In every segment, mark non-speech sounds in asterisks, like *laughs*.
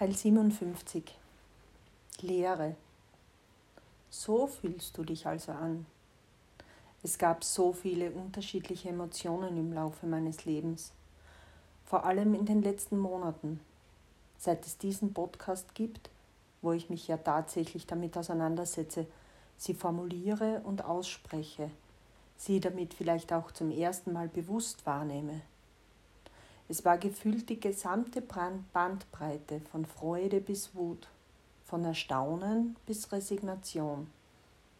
Teil 57 Leere. So fühlst du dich also an. Es gab so viele unterschiedliche Emotionen im Laufe meines Lebens, vor allem in den letzten Monaten, seit es diesen Podcast gibt, wo ich mich ja tatsächlich damit auseinandersetze, sie formuliere und ausspreche, sie damit vielleicht auch zum ersten Mal bewusst wahrnehme. Es war gefühlt die gesamte Bandbreite von Freude bis Wut, von Erstaunen bis Resignation.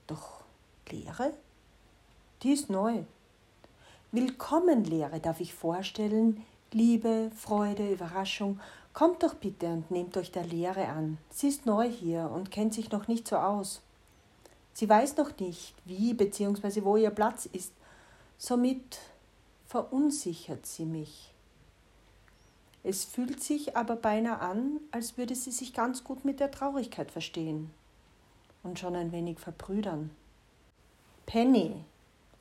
Doch Lehre? Die ist neu. Willkommen, Lehre, darf ich vorstellen. Liebe, Freude, Überraschung. Kommt doch bitte und nehmt euch der Lehre an. Sie ist neu hier und kennt sich noch nicht so aus. Sie weiß noch nicht, wie bzw. wo ihr Platz ist. Somit verunsichert sie mich. Es fühlt sich aber beinahe an, als würde sie sich ganz gut mit der Traurigkeit verstehen und schon ein wenig verbrüdern. Penny,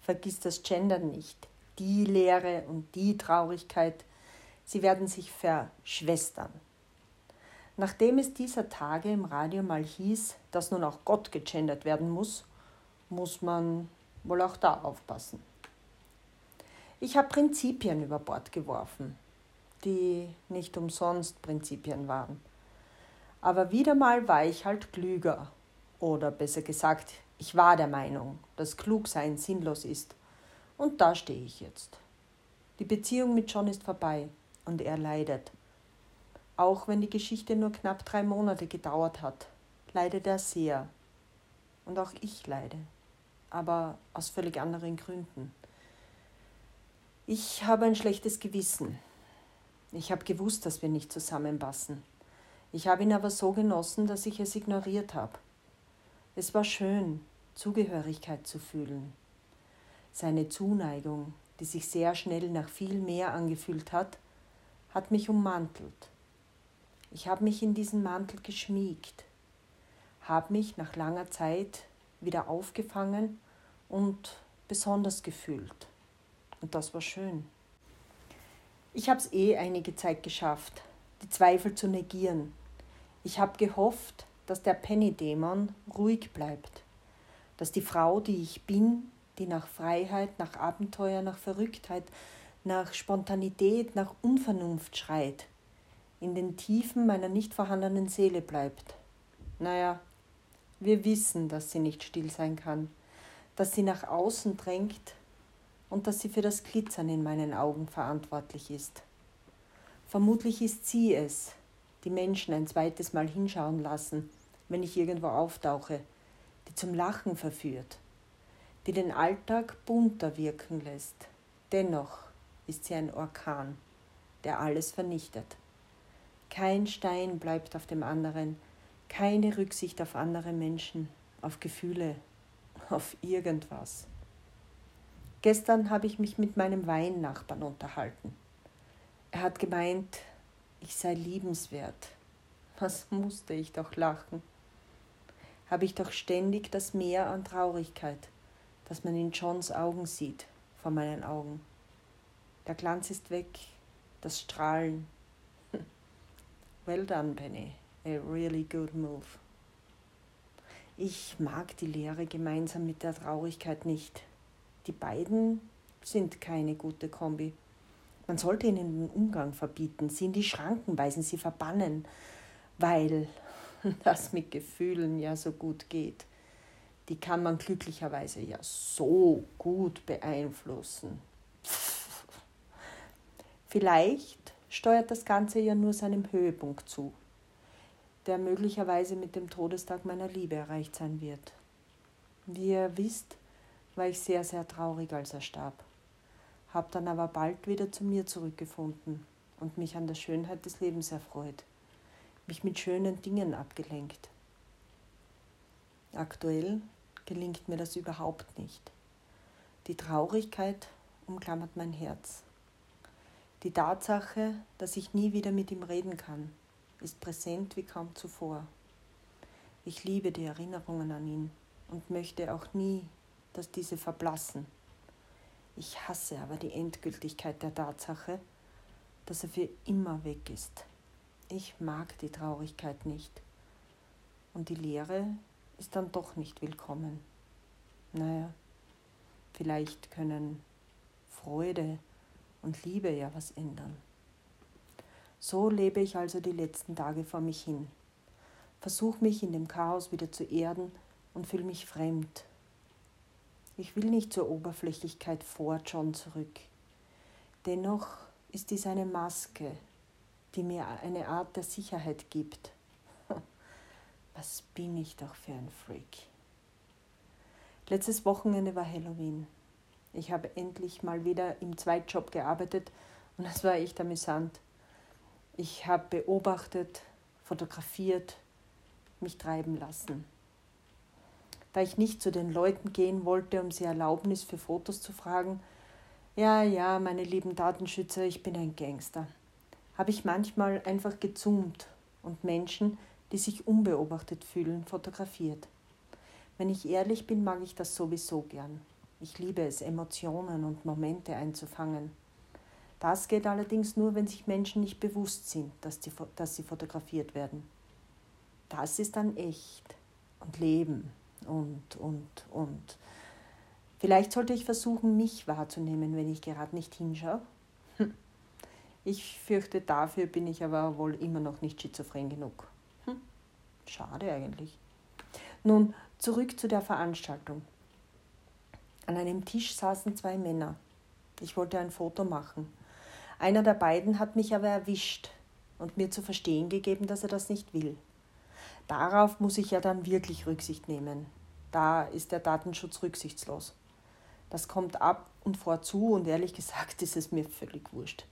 vergiss das Gendern nicht, die Leere und die Traurigkeit, sie werden sich verschwestern. Nachdem es dieser Tage im Radio mal hieß, dass nun auch Gott gegendert werden muss, muss man wohl auch da aufpassen. Ich habe Prinzipien über Bord geworfen, die nicht umsonst Prinzipien waren. Aber wieder mal war ich halt klüger. Oder besser gesagt, ich war der Meinung, dass Klugsein sinnlos ist. Und da stehe ich jetzt. Die Beziehung mit John ist vorbei und er leidet. Auch wenn die Geschichte nur knapp drei Monate gedauert hat, leidet er sehr. Und auch ich leide, aber aus völlig anderen Gründen. Ich habe ein schlechtes Gewissen, ich habe gewusst, dass wir nicht zusammenpassen. Ich habe ihn aber so genossen, dass ich es ignoriert habe. Es war schön, Zugehörigkeit zu fühlen. Seine Zuneigung, die sich sehr schnell nach viel mehr angefühlt hat, hat mich ummantelt. Ich habe mich in diesen Mantel geschmiegt, habe mich nach langer Zeit wieder aufgefangen und besonders gefühlt. Und das war schön. Ich habe es eh einige Zeit geschafft, die Zweifel zu negieren. Ich habe gehofft, dass der Penny-Dämon ruhig bleibt, dass die Frau, die ich bin, die nach Freiheit, nach Abenteuer, nach Verrücktheit, nach Spontanität, nach Unvernunft schreit, in den Tiefen meiner nicht vorhandenen Seele bleibt. Naja, wir wissen, dass sie nicht still sein kann, dass sie nach außen drängt und dass sie für das Glitzern in meinen Augen verantwortlich ist. Vermutlich ist sie es, die Menschen ein zweites Mal hinschauen lassen, wenn ich irgendwo auftauche, die zum Lachen verführt, die den Alltag bunter wirken lässt. Dennoch ist sie ein Orkan, der alles vernichtet. Kein Stein bleibt auf dem anderen, keine Rücksicht auf andere Menschen, auf Gefühle, auf irgendwas. Gestern habe ich mich mit meinem Weinnachbarn unterhalten. Er hat gemeint, ich sei liebenswert. Was musste ich doch lachen? Habe ich doch ständig das Meer an Traurigkeit, das man in Johns Augen sieht, vor meinen Augen. Der Glanz ist weg, das Strahlen. *laughs* Well done, Penny. A really good move. Ich mag die Leere gemeinsam mit der Traurigkeit nicht. Die beiden sind keine gute Kombi. Man sollte ihnen den Umgang verbieten, sie in die Schranken weisen, sie verbannen, weil *laughs* das mit Gefühlen ja so gut geht. Die kann man glücklicherweise ja so gut beeinflussen. *laughs* Vielleicht steuert das Ganze ja nur seinem Höhepunkt zu, der möglicherweise mit dem Todestag meiner Liebe erreicht sein wird. Wie ihr wisst, war ich sehr, sehr traurig, als er starb, habe dann aber bald wieder zu mir zurückgefunden und mich an der Schönheit des Lebens erfreut, mich mit schönen Dingen abgelenkt. Aktuell gelingt mir das überhaupt nicht. Die Traurigkeit umklammert mein Herz. Die Tatsache, dass ich nie wieder mit ihm reden kann, ist präsent wie kaum zuvor. Ich liebe die Erinnerungen an ihn und möchte auch nie dass diese verblassen. Ich hasse aber die Endgültigkeit der Tatsache, dass er für immer weg ist. Ich mag die Traurigkeit nicht. Und die Leere ist dann doch nicht willkommen. Naja, vielleicht können Freude und Liebe ja was ändern. So lebe ich also die letzten Tage vor mich hin. Versuche mich in dem Chaos wieder zu erden und fühle mich fremd. Ich will nicht zur Oberflächlichkeit vor John zurück. Dennoch ist dies eine Maske, die mir eine Art der Sicherheit gibt. *laughs* Was bin ich doch für ein Freak. Letztes Wochenende war Halloween. Ich habe endlich mal wieder im Zweitjob gearbeitet und es war echt amüsant. Ich habe beobachtet, fotografiert, mich treiben lassen. Da ich nicht zu den Leuten gehen wollte, um sie Erlaubnis für Fotos zu fragen, ja, ja, meine lieben Datenschützer, ich bin ein Gangster, habe ich manchmal einfach gezoomt und Menschen, die sich unbeobachtet fühlen, fotografiert. Wenn ich ehrlich bin, mag ich das sowieso gern. Ich liebe es, Emotionen und Momente einzufangen. Das geht allerdings nur, wenn sich Menschen nicht bewusst sind, dass, die, dass sie fotografiert werden. Das ist dann echt und Leben und, und, und. Vielleicht sollte ich versuchen, mich wahrzunehmen, wenn ich gerade nicht hinschaue. Hm. Ich fürchte, dafür bin ich aber wohl immer noch nicht schizophren genug. Hm. Schade eigentlich. Nun, zurück zu der Veranstaltung. An einem Tisch saßen zwei Männer. Ich wollte ein Foto machen. Einer der beiden hat mich aber erwischt und mir zu verstehen gegeben, dass er das nicht will. Darauf muss ich ja dann wirklich Rücksicht nehmen. Da ist der Datenschutz rücksichtslos. Das kommt ab und vor zu und ehrlich gesagt *laughs* ist es mir völlig wurscht.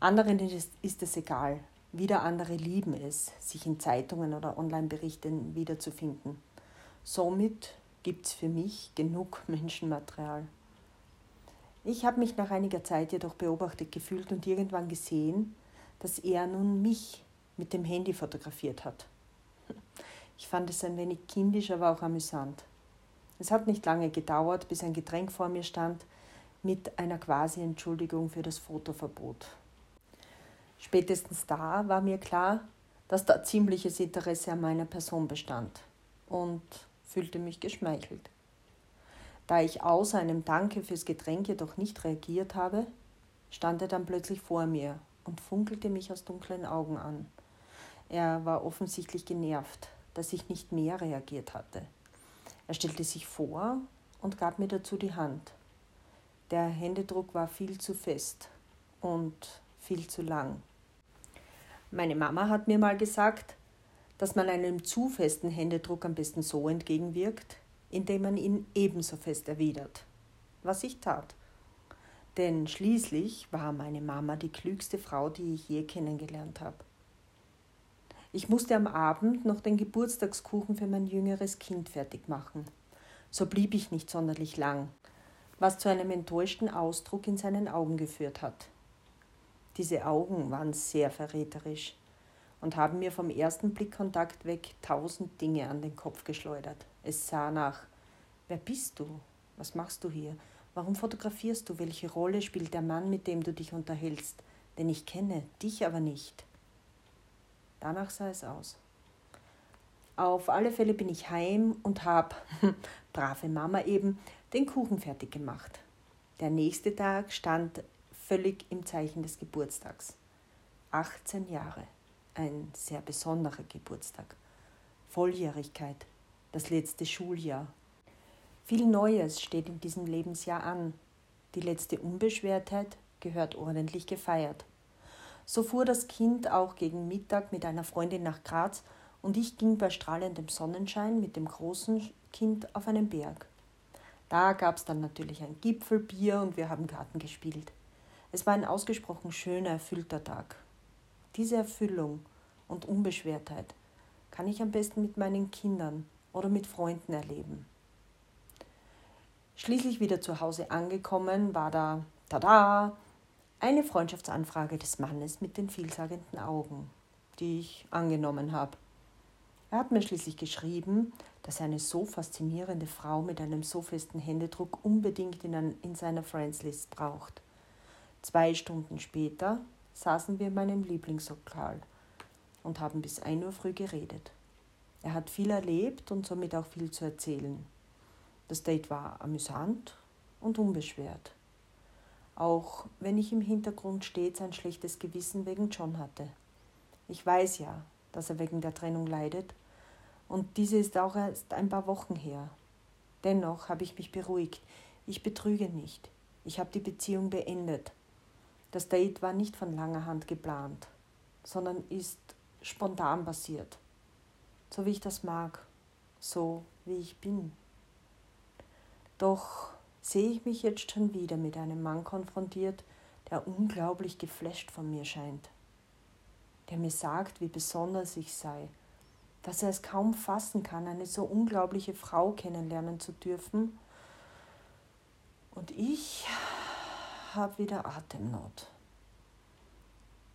Anderen ist es egal. Wieder andere lieben es, sich in Zeitungen oder Online-Berichten wiederzufinden. Somit gibt es für mich genug *laughs* Menschenmaterial. Ich habe mich nach einiger Zeit jedoch beobachtet gefühlt und irgendwann gesehen, dass er nun mich mit dem Handy fotografiert hat. Ich fand es ein wenig kindisch, aber auch amüsant. Es hat nicht lange gedauert, bis ein Getränk vor mir stand mit einer quasi Entschuldigung für das Fotoverbot. Spätestens da war mir klar, dass da ziemliches Interesse an meiner Person bestand und fühlte mich geschmeichelt. Da ich außer einem Danke fürs Getränk jedoch nicht reagiert habe, stand er dann plötzlich vor mir und funkelte mich aus dunklen Augen an. Er war offensichtlich genervt, dass ich nicht mehr reagiert hatte. Er stellte sich vor und gab mir dazu die Hand. Der Händedruck war viel zu fest und viel zu lang. Meine Mama hat mir mal gesagt, dass man einem zu festen Händedruck am besten so entgegenwirkt, indem man ihn ebenso fest erwidert. Was ich tat. Denn schließlich war meine Mama die klügste Frau, die ich je kennengelernt habe. Ich musste am Abend noch den Geburtstagskuchen für mein jüngeres Kind fertig machen. So blieb ich nicht sonderlich lang, was zu einem enttäuschten Ausdruck in seinen Augen geführt hat. Diese Augen waren sehr verräterisch und haben mir vom ersten Blickkontakt weg tausend Dinge an den Kopf geschleudert. Es sah nach Wer bist du? Was machst du hier? Warum fotografierst du? Welche Rolle spielt der Mann, mit dem du dich unterhältst? Denn ich kenne dich aber nicht. Danach sah es aus. Auf alle Fälle bin ich heim und habe, *laughs* brave Mama eben, den Kuchen fertig gemacht. Der nächste Tag stand völlig im Zeichen des Geburtstags. 18 Jahre, ein sehr besonderer Geburtstag. Volljährigkeit, das letzte Schuljahr, viel Neues steht in diesem Lebensjahr an. Die letzte Unbeschwertheit gehört ordentlich gefeiert. So fuhr das Kind auch gegen Mittag mit einer Freundin nach Graz und ich ging bei strahlendem Sonnenschein mit dem großen Kind auf einen Berg. Da gab es dann natürlich ein Gipfelbier und wir haben Garten gespielt. Es war ein ausgesprochen schöner, erfüllter Tag. Diese Erfüllung und Unbeschwertheit kann ich am besten mit meinen Kindern oder mit Freunden erleben. Schließlich wieder zu Hause angekommen, war da, tada, eine Freundschaftsanfrage des Mannes mit den vielsagenden Augen, die ich angenommen habe. Er hat mir schließlich geschrieben, dass er eine so faszinierende Frau mit einem so festen Händedruck unbedingt in, ein, in seiner Friendslist braucht. Zwei Stunden später saßen wir in meinem Lieblingslokal, und haben bis 1 Uhr früh geredet. Er hat viel erlebt und somit auch viel zu erzählen. Das Date war amüsant und unbeschwert. Auch wenn ich im Hintergrund stets ein schlechtes Gewissen wegen John hatte. Ich weiß ja, dass er wegen der Trennung leidet und diese ist auch erst ein paar Wochen her. Dennoch habe ich mich beruhigt. Ich betrüge nicht. Ich habe die Beziehung beendet. Das Date war nicht von langer Hand geplant, sondern ist spontan passiert. So wie ich das mag, so wie ich bin. Doch sehe ich mich jetzt schon wieder mit einem Mann konfrontiert, der unglaublich geflasht von mir scheint, der mir sagt, wie besonders ich sei, dass er es kaum fassen kann, eine so unglaubliche Frau kennenlernen zu dürfen. Und ich habe wieder Atemnot.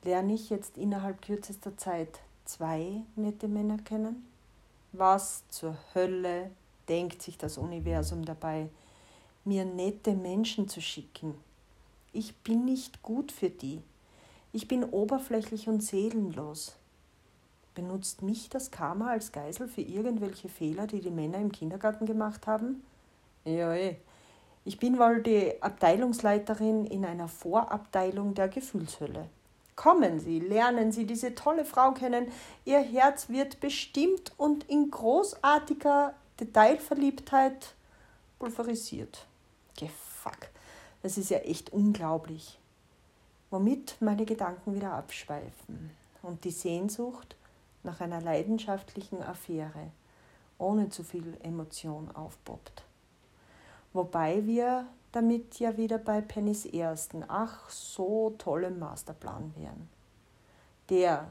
Lerne ich jetzt innerhalb kürzester Zeit zwei nette Männer kennen? Was zur Hölle denkt sich das Universum dabei, mir nette Menschen zu schicken? Ich bin nicht gut für die. Ich bin oberflächlich und seelenlos. Benutzt mich das Karma als Geisel für irgendwelche Fehler, die die Männer im Kindergarten gemacht haben? Ja, eh. Ich bin wohl die Abteilungsleiterin in einer Vorabteilung der Gefühlshölle. Kommen Sie, lernen Sie diese tolle Frau kennen. Ihr Herz wird bestimmt und in großartiger Detailverliebtheit pulverisiert. Gefuck, das ist ja echt unglaublich. Womit meine Gedanken wieder abschweifen und die Sehnsucht nach einer leidenschaftlichen Affäre ohne zu viel Emotion aufpoppt. Wobei wir damit ja wieder bei Pennys ersten, ach so tollem Masterplan wären. Der,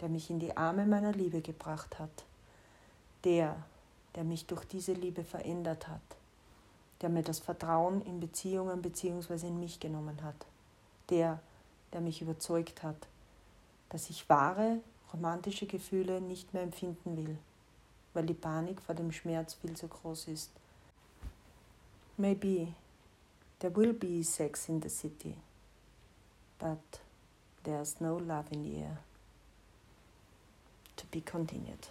der mich in die Arme meiner Liebe gebracht hat. Der, der mich durch diese Liebe verändert hat. Der mir das Vertrauen in Beziehungen bzw. in mich genommen hat. Der, der mich überzeugt hat, dass ich wahre romantische Gefühle nicht mehr empfinden will, weil die Panik vor dem Schmerz viel zu groß ist. Maybe there will be sex in the city, but there's no love in the air. To be continued.